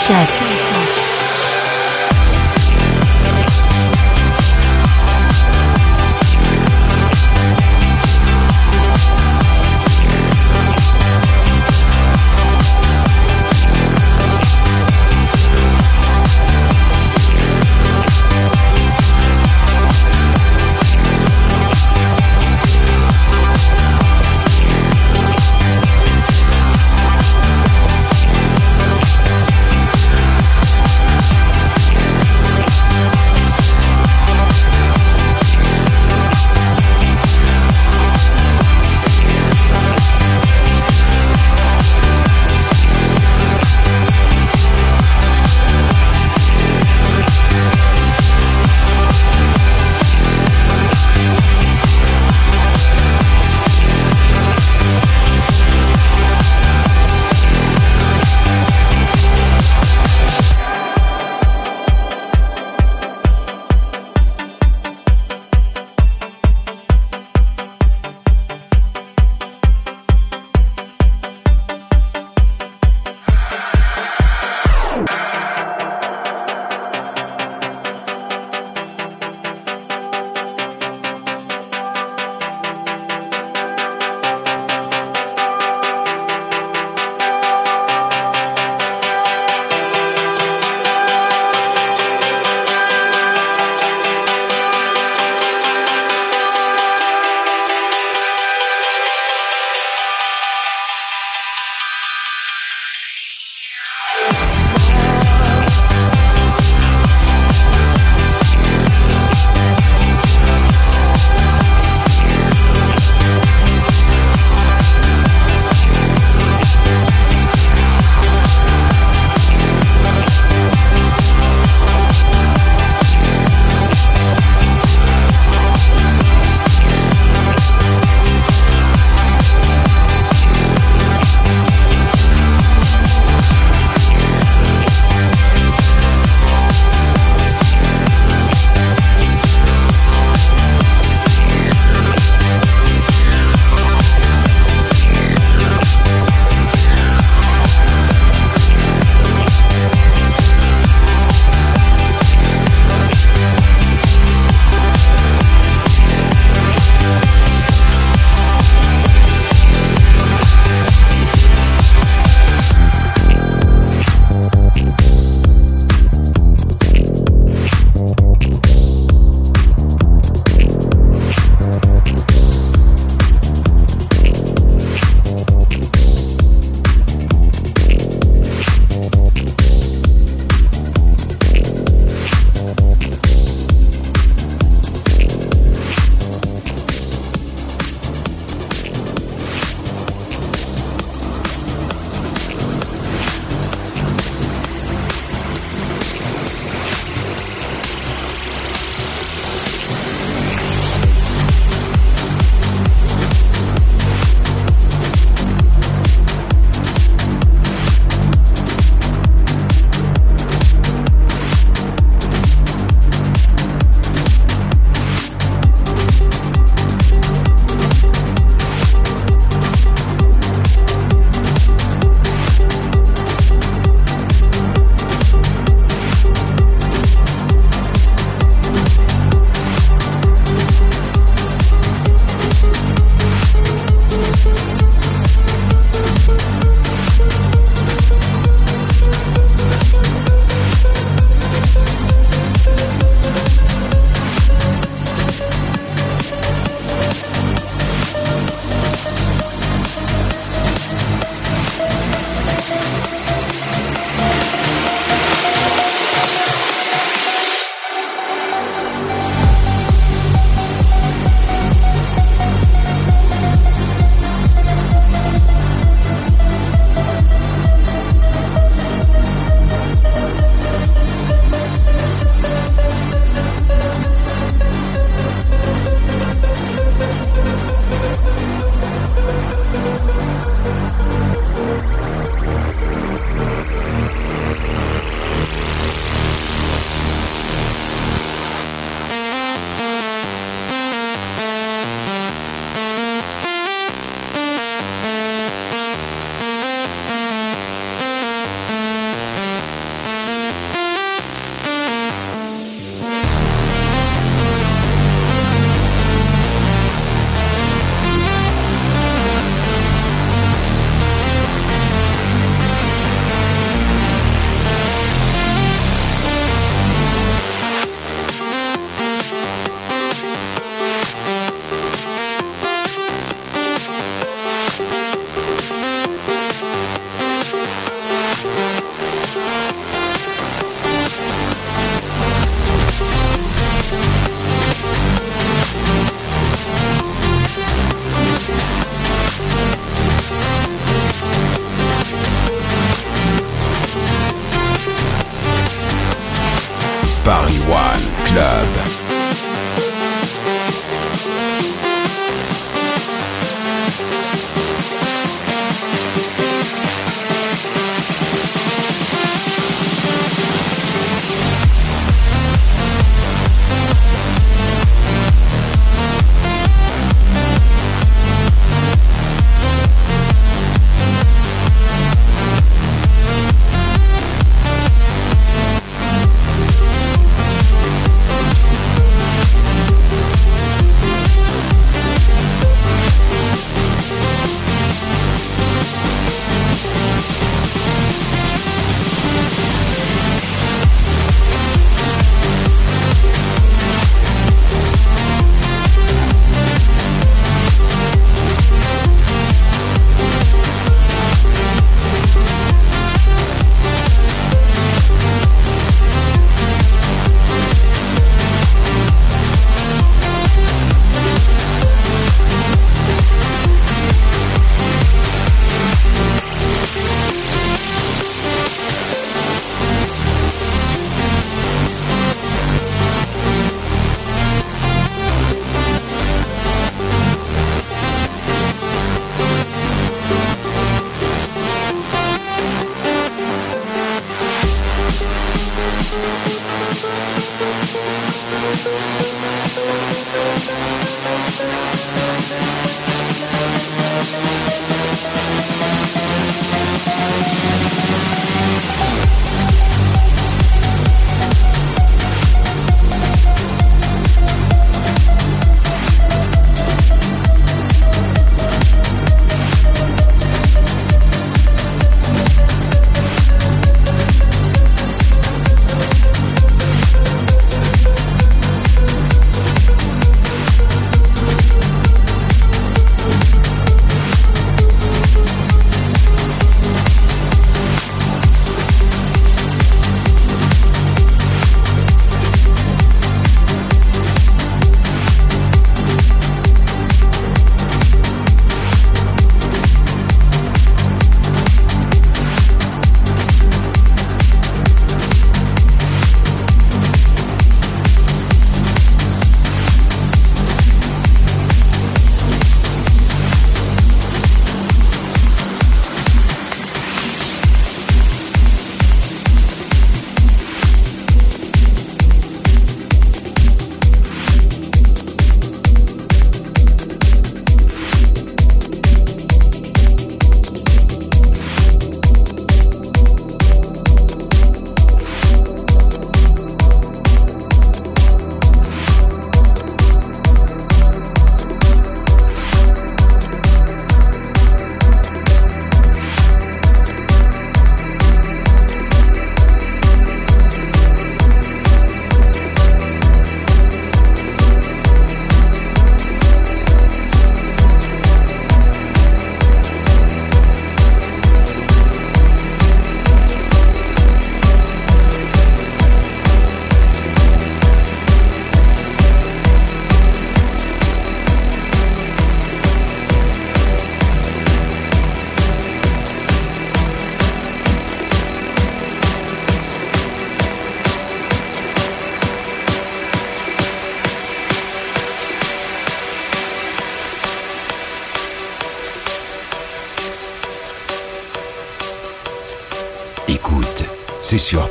Sets.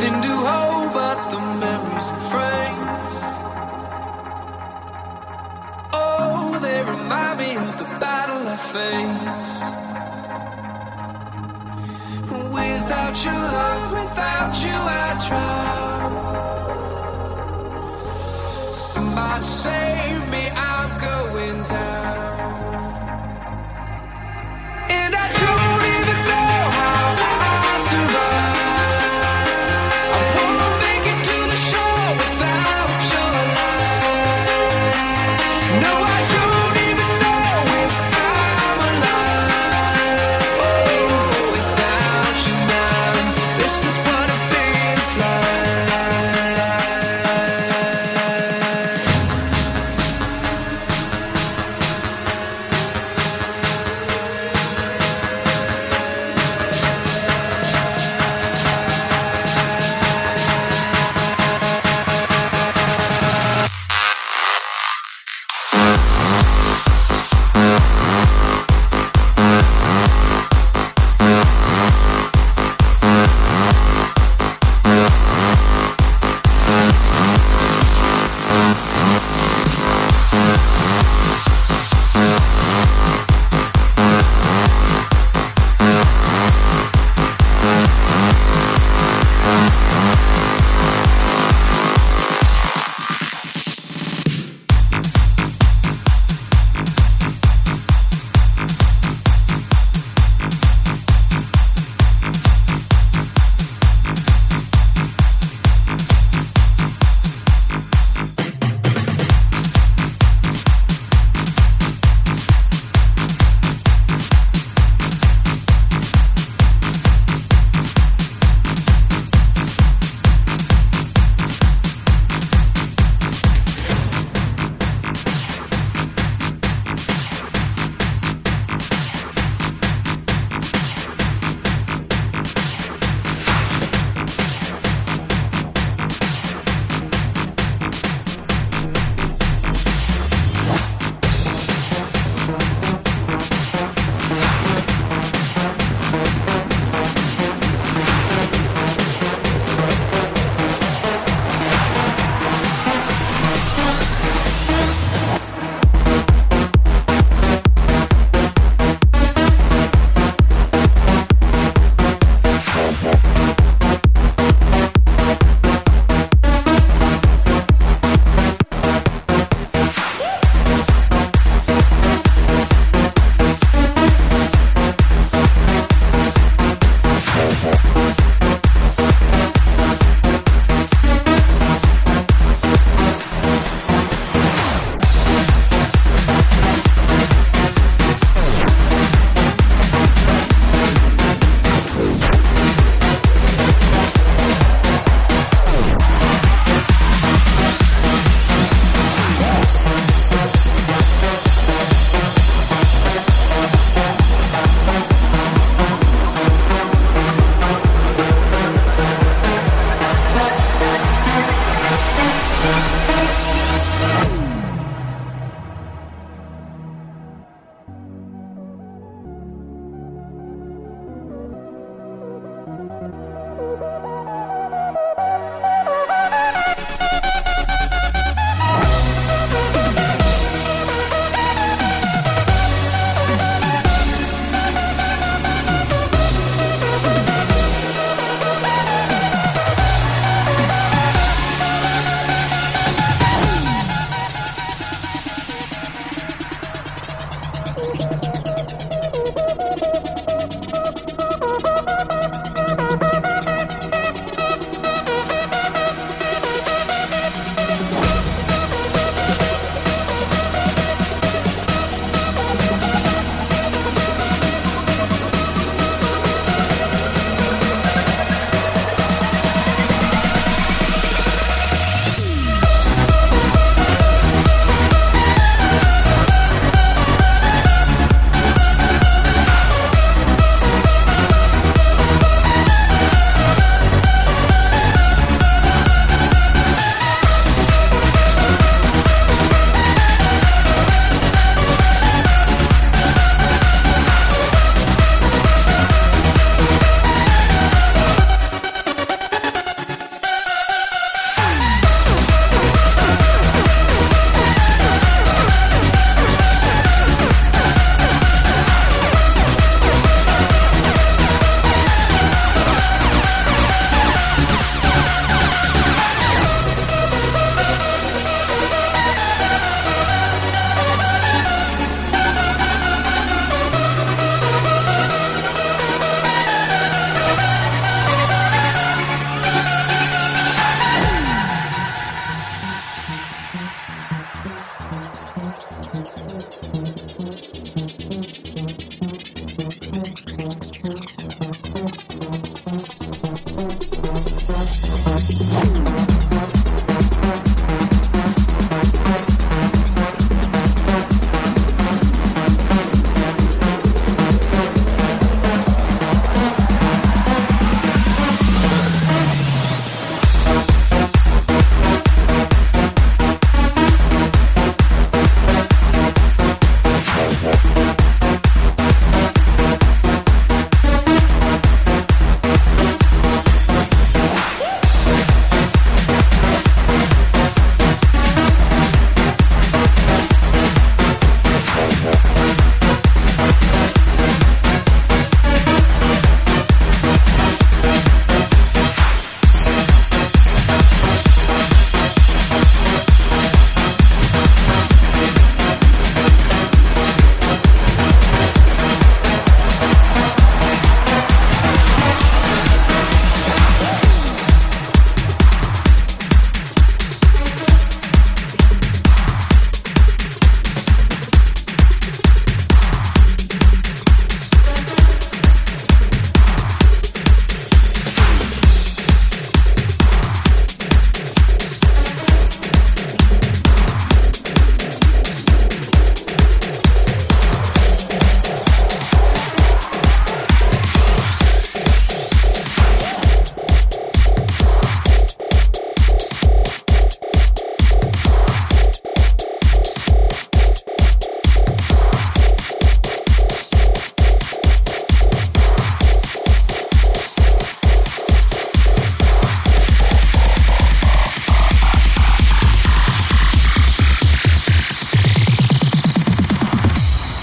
nothing to hold but the memories and frames. Oh, they remind me of the battle I face. Without you, love, without you, I try. Somebody say.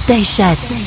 Station.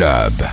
Club.